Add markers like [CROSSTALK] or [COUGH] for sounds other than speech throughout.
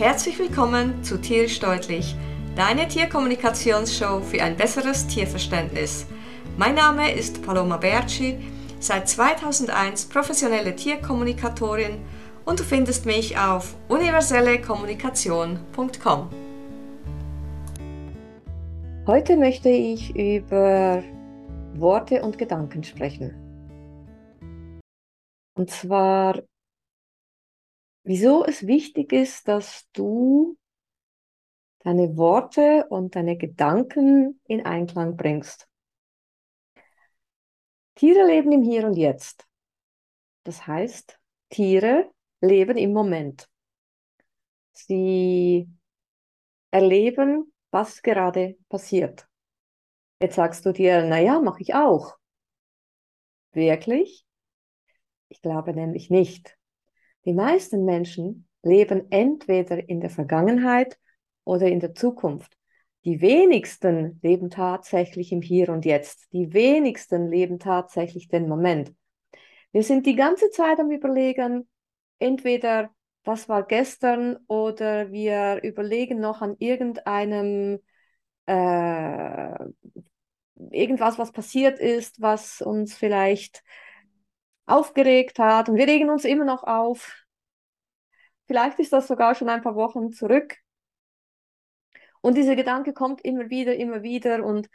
Herzlich willkommen zu Tierisch Deutlich, deine Tierkommunikationsshow für ein besseres Tierverständnis. Mein Name ist Paloma Berci, seit 2001 professionelle Tierkommunikatorin und du findest mich auf universellekommunikation.com. Heute möchte ich über Worte und Gedanken sprechen. Und zwar wieso es wichtig ist, dass du deine Worte und deine Gedanken in Einklang bringst. Tiere leben im Hier und Jetzt. Das heißt, Tiere leben im Moment. Sie erleben, was gerade passiert. Jetzt sagst du dir, naja, mache ich auch. Wirklich? Ich glaube nämlich nicht. Die meisten Menschen leben entweder in der Vergangenheit oder in der Zukunft. Die wenigsten leben tatsächlich im Hier und Jetzt. Die wenigsten leben tatsächlich den Moment. Wir sind die ganze Zeit am Überlegen, entweder was war gestern oder wir überlegen noch an irgendeinem äh, irgendwas, was passiert ist, was uns vielleicht aufgeregt hat. Und wir regen uns immer noch auf. Vielleicht ist das sogar schon ein paar Wochen zurück. Und dieser Gedanke kommt immer wieder, immer wieder und,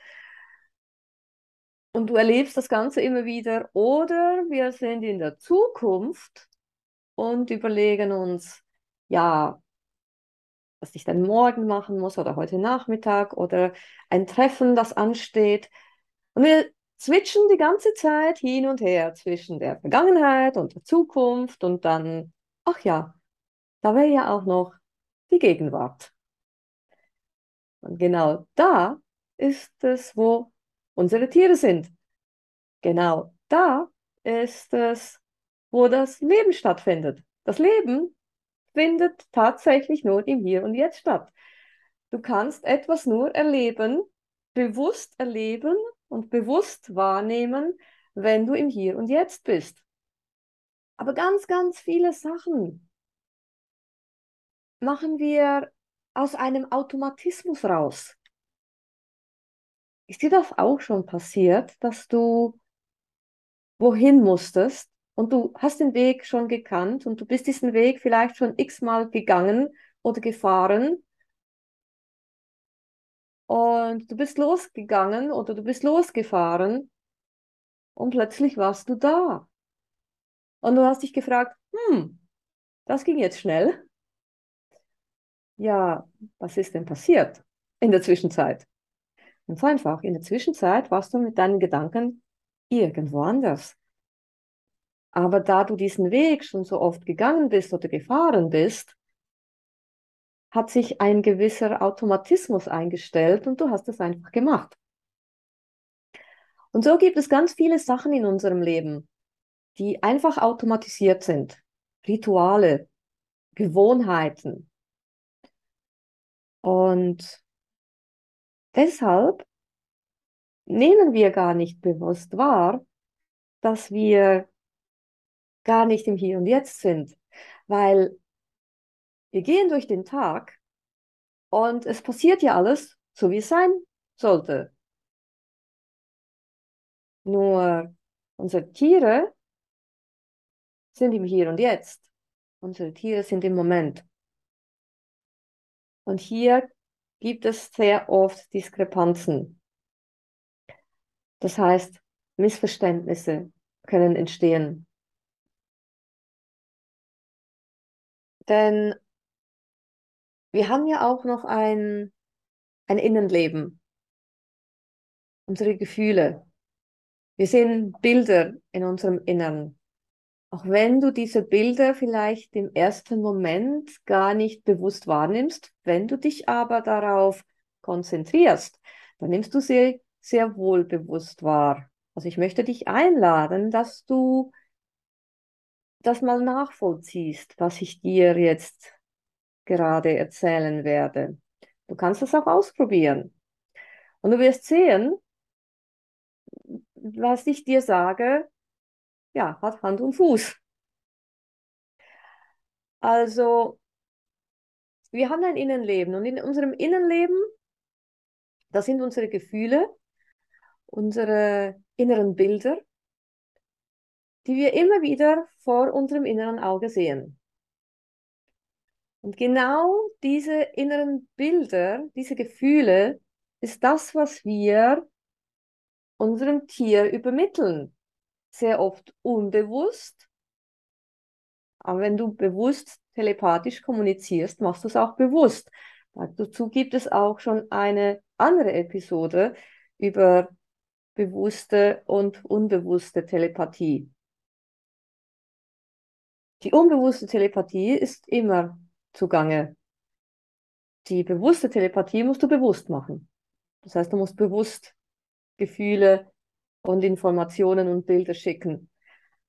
und du erlebst das Ganze immer wieder. Oder wir sind in der Zukunft und überlegen uns, ja, was ich dann morgen machen muss oder heute Nachmittag oder ein Treffen, das ansteht. Und wir switchen die ganze Zeit hin und her zwischen der Vergangenheit und der Zukunft und dann, ach ja, da wäre ja auch noch die Gegenwart. Und genau da ist es, wo unsere Tiere sind. Genau da ist es, wo das Leben stattfindet. Das Leben findet tatsächlich nur im Hier und Jetzt statt. Du kannst etwas nur erleben, bewusst erleben und bewusst wahrnehmen, wenn du im Hier und Jetzt bist. Aber ganz, ganz viele Sachen machen wir aus einem Automatismus raus. Ist dir das auch schon passiert, dass du wohin musstest und du hast den Weg schon gekannt und du bist diesen Weg vielleicht schon x-mal gegangen oder gefahren und du bist losgegangen oder du bist losgefahren und plötzlich warst du da. Und du hast dich gefragt, hm, das ging jetzt schnell. Ja, was ist denn passiert in der Zwischenzeit? Ganz einfach, in der Zwischenzeit warst du mit deinen Gedanken irgendwo anders. Aber da du diesen Weg schon so oft gegangen bist oder gefahren bist, hat sich ein gewisser Automatismus eingestellt und du hast es einfach gemacht. Und so gibt es ganz viele Sachen in unserem Leben, die einfach automatisiert sind. Rituale, Gewohnheiten. Und deshalb nehmen wir gar nicht bewusst wahr, dass wir gar nicht im Hier und Jetzt sind, weil wir gehen durch den Tag und es passiert ja alles so, wie es sein sollte. Nur unsere Tiere sind im Hier und Jetzt. Unsere Tiere sind im Moment. Und hier gibt es sehr oft Diskrepanzen. Das heißt, Missverständnisse können entstehen. Denn wir haben ja auch noch ein, ein Innenleben, unsere Gefühle. Wir sehen Bilder in unserem Innern. Auch wenn du diese Bilder vielleicht im ersten Moment gar nicht bewusst wahrnimmst, wenn du dich aber darauf konzentrierst, dann nimmst du sie sehr wohl bewusst wahr. Also ich möchte dich einladen, dass du das mal nachvollziehst, was ich dir jetzt gerade erzählen werde. Du kannst das auch ausprobieren. Und du wirst sehen, was ich dir sage, ja, hat Hand und Fuß. Also, wir haben ein Innenleben und in unserem Innenleben, da sind unsere Gefühle, unsere inneren Bilder, die wir immer wieder vor unserem inneren Auge sehen. Und genau diese inneren Bilder, diese Gefühle, ist das, was wir unserem Tier übermitteln. Sehr oft unbewusst. Aber wenn du bewusst telepathisch kommunizierst, machst du es auch bewusst. Dazu gibt es auch schon eine andere Episode über bewusste und unbewusste Telepathie. Die unbewusste Telepathie ist immer zugange. Die bewusste Telepathie musst du bewusst machen. Das heißt, du musst bewusst Gefühle und Informationen und Bilder schicken.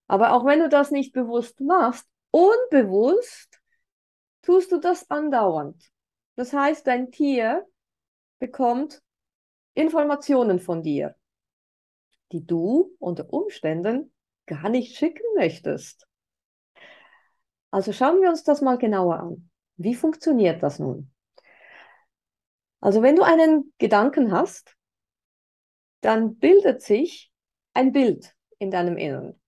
Aber auch wenn du das nicht bewusst machst, unbewusst tust du das andauernd. Das heißt, dein Tier bekommt Informationen von dir, die du unter Umständen gar nicht schicken möchtest. Also schauen wir uns das mal genauer an. Wie funktioniert das nun? Also wenn du einen Gedanken hast, dann bildet sich ein Bild in deinem Inneren.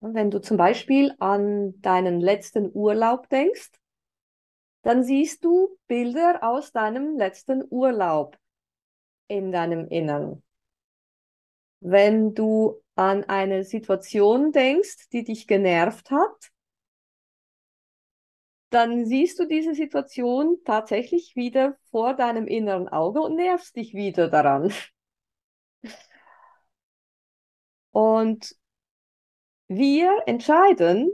Wenn du zum Beispiel an deinen letzten Urlaub denkst, dann siehst du Bilder aus deinem letzten Urlaub in deinem Inneren. Wenn du an eine Situation denkst, die dich genervt hat, dann siehst du diese Situation tatsächlich wieder vor deinem inneren Auge und nervst dich wieder daran. Und wir entscheiden,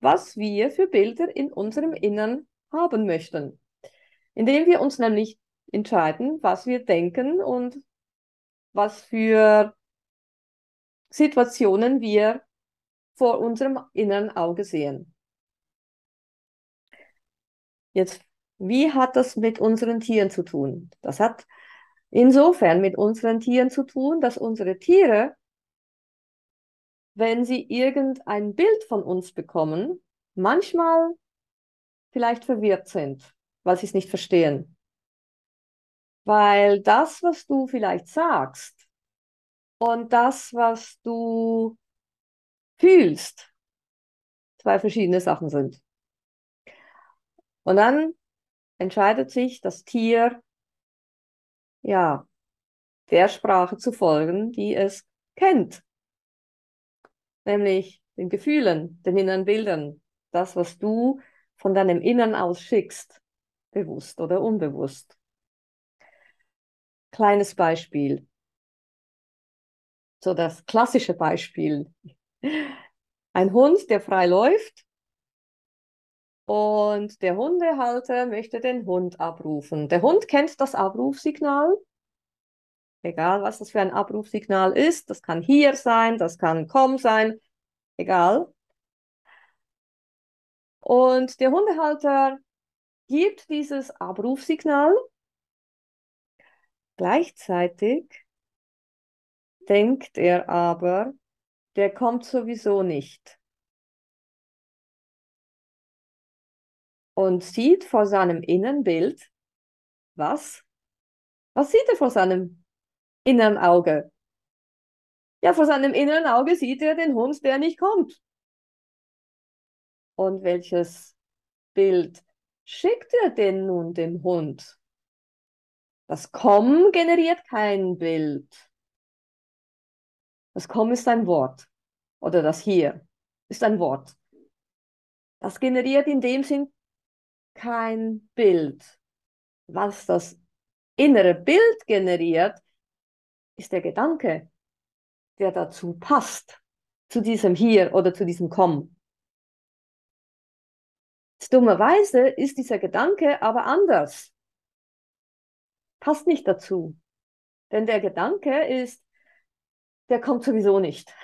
was wir für Bilder in unserem Innern haben möchten, indem wir uns nämlich entscheiden, was wir denken und was für Situationen wir vor unserem inneren Auge sehen. Jetzt, wie hat das mit unseren Tieren zu tun? Das hat insofern mit unseren Tieren zu tun, dass unsere Tiere, wenn sie irgendein Bild von uns bekommen, manchmal vielleicht verwirrt sind, weil sie es nicht verstehen. Weil das, was du vielleicht sagst und das, was du fühlst, zwei verschiedene Sachen sind. Und dann entscheidet sich das Tier, ja, der Sprache zu folgen, die es kennt. Nämlich den Gefühlen, den inneren Bildern, das, was du von deinem Innern aus schickst, bewusst oder unbewusst. Kleines Beispiel. So das klassische Beispiel. Ein Hund, der frei läuft und der Hundehalter möchte den Hund abrufen. Der Hund kennt das Abrufsignal. Egal, was das für ein Abrufsignal ist. Das kann hier sein, das kann komm sein. Egal. Und der Hundehalter gibt dieses Abrufsignal. Gleichzeitig denkt er aber, der kommt sowieso nicht. Und sieht vor seinem Innenbild was? Was sieht er vor seinem inneren Auge? Ja, vor seinem inneren Auge sieht er den Hund, der nicht kommt. Und welches Bild schickt er denn nun dem Hund? Das Komm generiert kein Bild. Das Komm ist ein Wort. Oder das Hier ist ein Wort. Das generiert in dem Sinn kein Bild. Was das innere Bild generiert, ist der Gedanke, der dazu passt, zu diesem Hier oder zu diesem Komm. Dummerweise ist dieser Gedanke aber anders. Passt nicht dazu. Denn der Gedanke ist, der kommt sowieso nicht.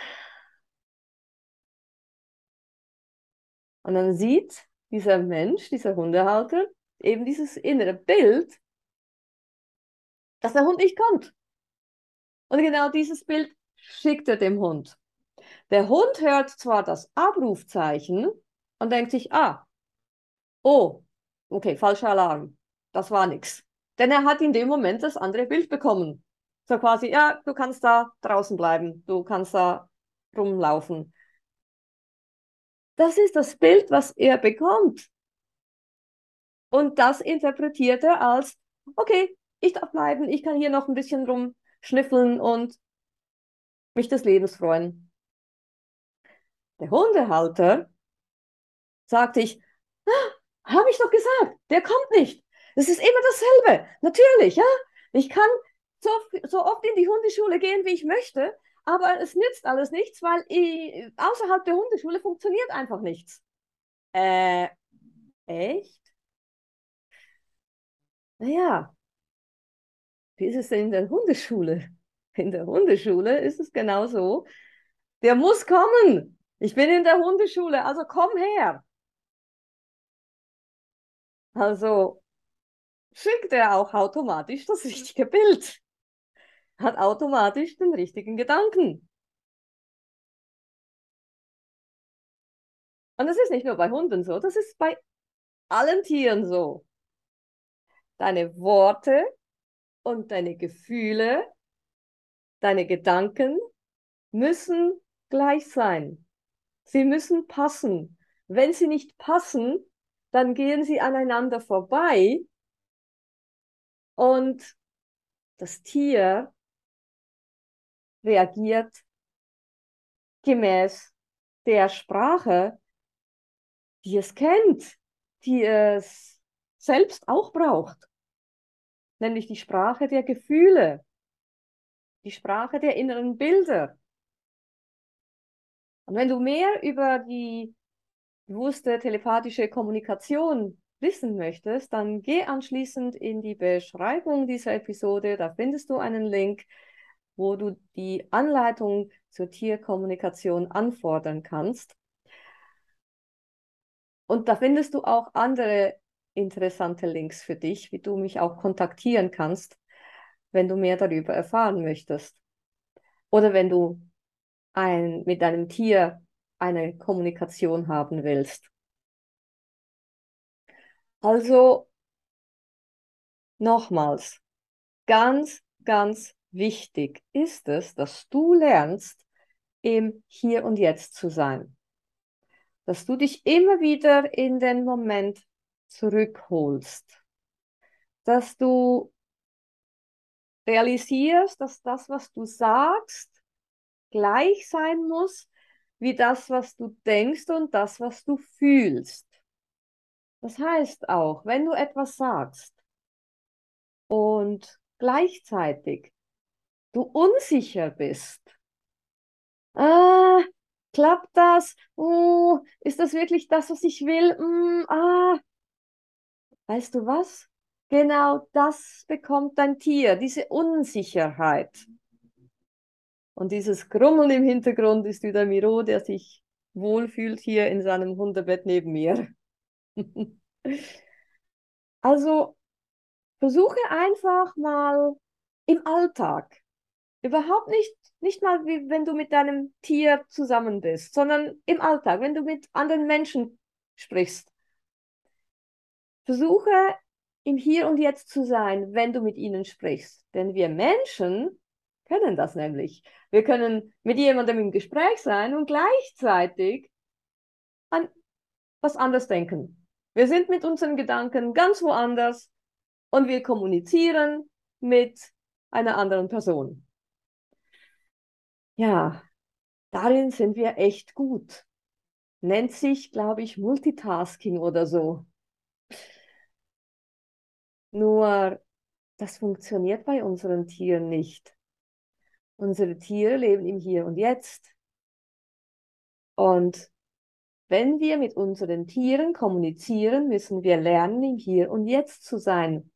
Und dann sieht dieser Mensch, dieser Hundehalter, eben dieses innere Bild, dass der Hund nicht kommt. Und genau dieses Bild schickt er dem Hund. Der Hund hört zwar das Abrufzeichen und denkt sich, ah, oh, Okay, falscher Alarm. Das war nichts. Denn er hat in dem Moment das andere Bild bekommen. So quasi, ja, du kannst da draußen bleiben, du kannst da rumlaufen. Das ist das Bild, was er bekommt. Und das interpretiert er als, okay, ich darf bleiben, ich kann hier noch ein bisschen rumschnüffeln und mich des Lebens freuen. Der Hundehalter sagte ich, ah, habe ich doch gesagt, der kommt nicht. Es ist immer dasselbe. Natürlich, ja. Ich kann so, so oft in die Hundeschule gehen, wie ich möchte, aber es nützt alles nichts, weil ich, außerhalb der Hundeschule funktioniert einfach nichts. Äh, echt? Naja, wie ist es denn in der Hundeschule? In der Hundeschule ist es genau so. Der muss kommen. Ich bin in der Hundeschule, also komm her. Also schickt er auch automatisch das richtige Bild. Hat automatisch den richtigen Gedanken. Und das ist nicht nur bei Hunden so, das ist bei allen Tieren so. Deine Worte und deine Gefühle, deine Gedanken müssen gleich sein. Sie müssen passen. Wenn sie nicht passen, dann gehen sie aneinander vorbei und das Tier reagiert gemäß der Sprache, die es kennt, die es selbst auch braucht, nämlich die Sprache der Gefühle, die Sprache der inneren Bilder. Und wenn du mehr über die bewusste telepathische Kommunikation wissen möchtest, dann geh anschließend in die Beschreibung dieser Episode. Da findest du einen Link, wo du die Anleitung zur Tierkommunikation anfordern kannst. Und da findest du auch andere interessante Links für dich, wie du mich auch kontaktieren kannst, wenn du mehr darüber erfahren möchtest. Oder wenn du ein, mit deinem Tier eine Kommunikation haben willst. Also nochmals, ganz, ganz wichtig ist es, dass du lernst, im Hier und Jetzt zu sein. Dass du dich immer wieder in den Moment zurückholst. Dass du realisierst, dass das, was du sagst, gleich sein muss wie das, was du denkst und das, was du fühlst. Das heißt auch, wenn du etwas sagst und gleichzeitig du unsicher bist, ah, klappt das? Oh, ist das wirklich das, was ich will? Mm, ah, weißt du was? Genau das bekommt dein Tier, diese Unsicherheit. Und dieses Grummeln im Hintergrund ist wieder Miro, der sich wohlfühlt hier in seinem Hundebett neben mir. [LAUGHS] also versuche einfach mal im Alltag, überhaupt nicht, nicht mal wie wenn du mit deinem Tier zusammen bist, sondern im Alltag, wenn du mit anderen Menschen sprichst. Versuche im Hier und Jetzt zu sein, wenn du mit ihnen sprichst. Denn wir Menschen können das nämlich. Wir können mit jemandem im Gespräch sein und gleichzeitig an was anderes denken. Wir sind mit unseren Gedanken ganz woanders und wir kommunizieren mit einer anderen Person. Ja, darin sind wir echt gut. Nennt sich, glaube ich, Multitasking oder so. Nur, das funktioniert bei unseren Tieren nicht. Unsere Tiere leben im Hier und Jetzt. Und wenn wir mit unseren Tieren kommunizieren, müssen wir lernen, im Hier und Jetzt zu sein.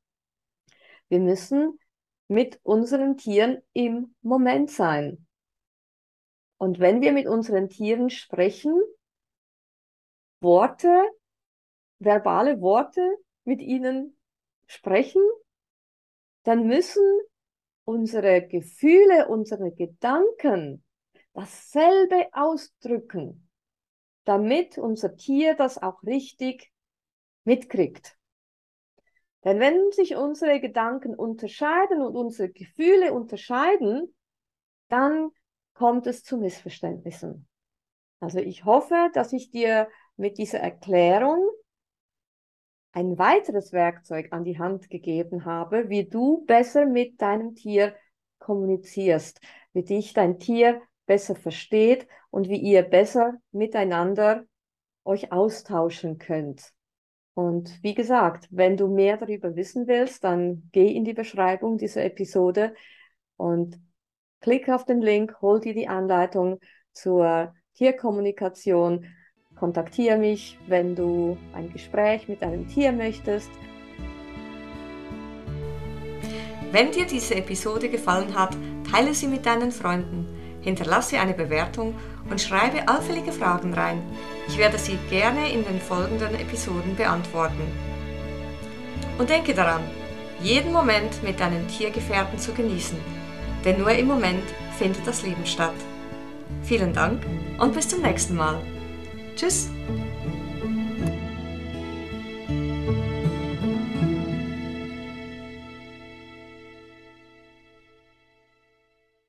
Wir müssen mit unseren Tieren im Moment sein. Und wenn wir mit unseren Tieren sprechen, Worte, verbale Worte mit ihnen sprechen, dann müssen unsere Gefühle, unsere Gedanken dasselbe ausdrücken, damit unser Tier das auch richtig mitkriegt. Denn wenn sich unsere Gedanken unterscheiden und unsere Gefühle unterscheiden, dann kommt es zu Missverständnissen. Also ich hoffe, dass ich dir mit dieser Erklärung ein weiteres Werkzeug an die Hand gegeben habe, wie du besser mit deinem Tier kommunizierst, wie dich dein Tier besser versteht und wie ihr besser miteinander euch austauschen könnt. Und wie gesagt, wenn du mehr darüber wissen willst, dann geh in die Beschreibung dieser Episode und klick auf den Link, hol dir die Anleitung zur Tierkommunikation. Kontaktiere mich, wenn du ein Gespräch mit einem Tier möchtest. Wenn dir diese Episode gefallen hat, teile sie mit deinen Freunden, hinterlasse eine Bewertung und schreibe allfällige Fragen rein. Ich werde sie gerne in den folgenden Episoden beantworten. Und denke daran, jeden Moment mit deinen Tiergefährten zu genießen, denn nur im Moment findet das Leben statt. Vielen Dank und bis zum nächsten Mal. Tschüss!